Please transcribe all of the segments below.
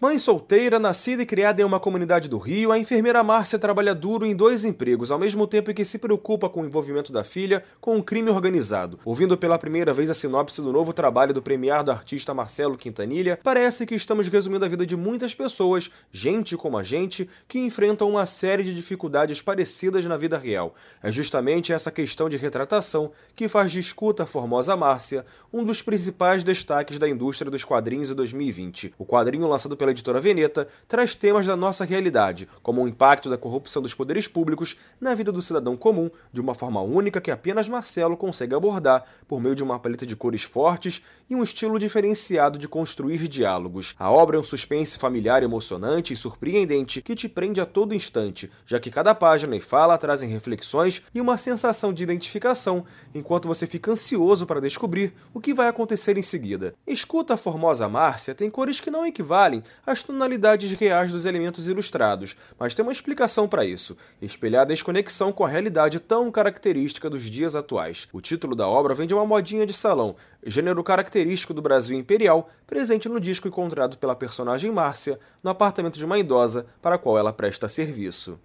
Mãe solteira, nascida e criada em uma comunidade do Rio, a enfermeira Márcia trabalha duro em dois empregos, ao mesmo tempo que se preocupa com o envolvimento da filha com um crime organizado. Ouvindo pela primeira vez a sinopse do novo trabalho do premiado artista Marcelo Quintanilha, parece que estamos resumindo a vida de muitas pessoas, gente como a gente, que enfrentam uma série de dificuldades parecidas na vida real. É justamente essa questão de retratação que faz de Escuta a Formosa Márcia um dos principais destaques da indústria dos quadrinhos em 2020. O quadrinho lançado pela pela editora Veneta, traz temas da nossa realidade, como o impacto da corrupção dos poderes públicos na vida do cidadão comum, de uma forma única que apenas Marcelo consegue abordar por meio de uma paleta de cores fortes e um estilo diferenciado de construir diálogos. A obra é um suspense familiar emocionante e surpreendente que te prende a todo instante, já que cada página e fala trazem reflexões e uma sensação de identificação, enquanto você fica ansioso para descobrir o que vai acontecer em seguida. Escuta a formosa Márcia tem cores que não equivalem as tonalidades reais dos elementos ilustrados, mas tem uma explicação para isso, espelhar a desconexão com a realidade tão característica dos dias atuais. O título da obra vem de uma modinha de salão, gênero característico do Brasil imperial, presente no disco encontrado pela personagem Márcia no apartamento de uma idosa para a qual ela presta serviço.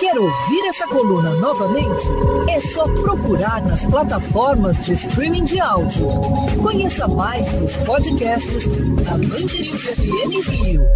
Quer ouvir essa coluna novamente? É só procurar nas plataformas de streaming de áudio. Conheça mais dos podcasts da Band FM Rio.